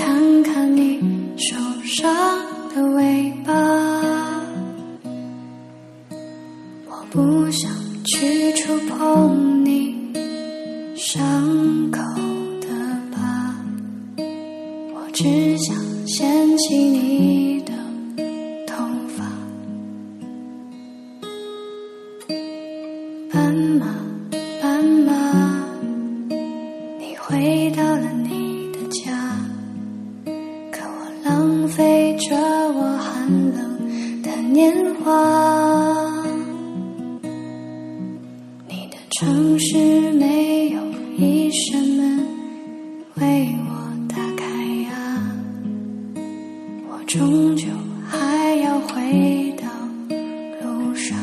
看看你受伤的尾巴。我不想去触碰你伤口的疤。我只想掀起你的头发。斑马斑马你回到了年华。你的城市没有一扇门为我打开啊，我终究还要回到路上。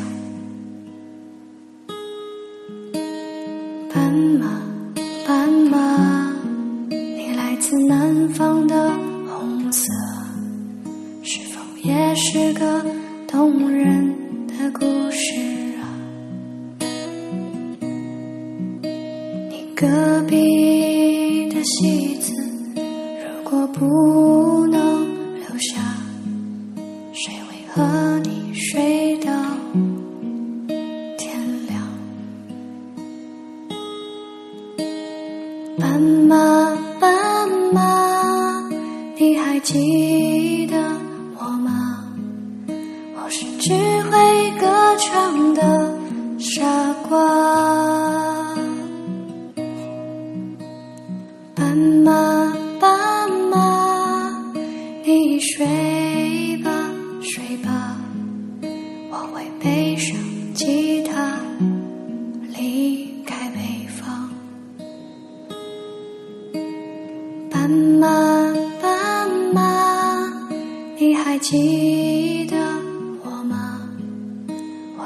斑马，斑马，你来自南方的红色，是否也是个动人的故事啊？你隔壁的戏子，如果不能留下，谁会和你睡到天亮？斑马，斑马，你还记得的傻瓜。斑马，斑马，你睡吧，睡吧，我会背上吉他离开北方。斑马，斑马，你还记？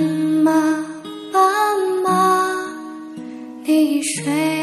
妈妈妈妈你睡